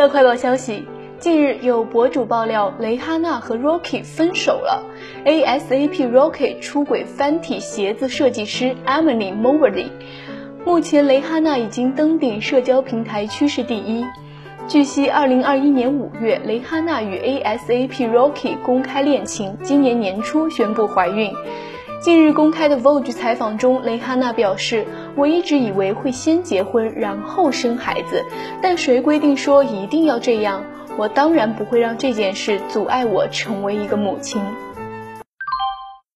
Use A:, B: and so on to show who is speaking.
A: 乐快报消息，近日有博主爆料蕾哈娜和 Rocky 分手了。ASAP Rocky 出轨翻体鞋子设计师 Emily Mobley。目前蕾哈娜已经登顶社交平台趋势第一。据悉，二零二一年五月，蕾哈娜与 ASAP Rocky 公开恋情，今年年初宣布怀孕。近日公开的 Vogue 采访中，蕾哈娜表示：“我一直以为会先结婚，然后生孩子，但谁规定说一定要这样？我当然不会让这件事阻碍我成为一个母亲。”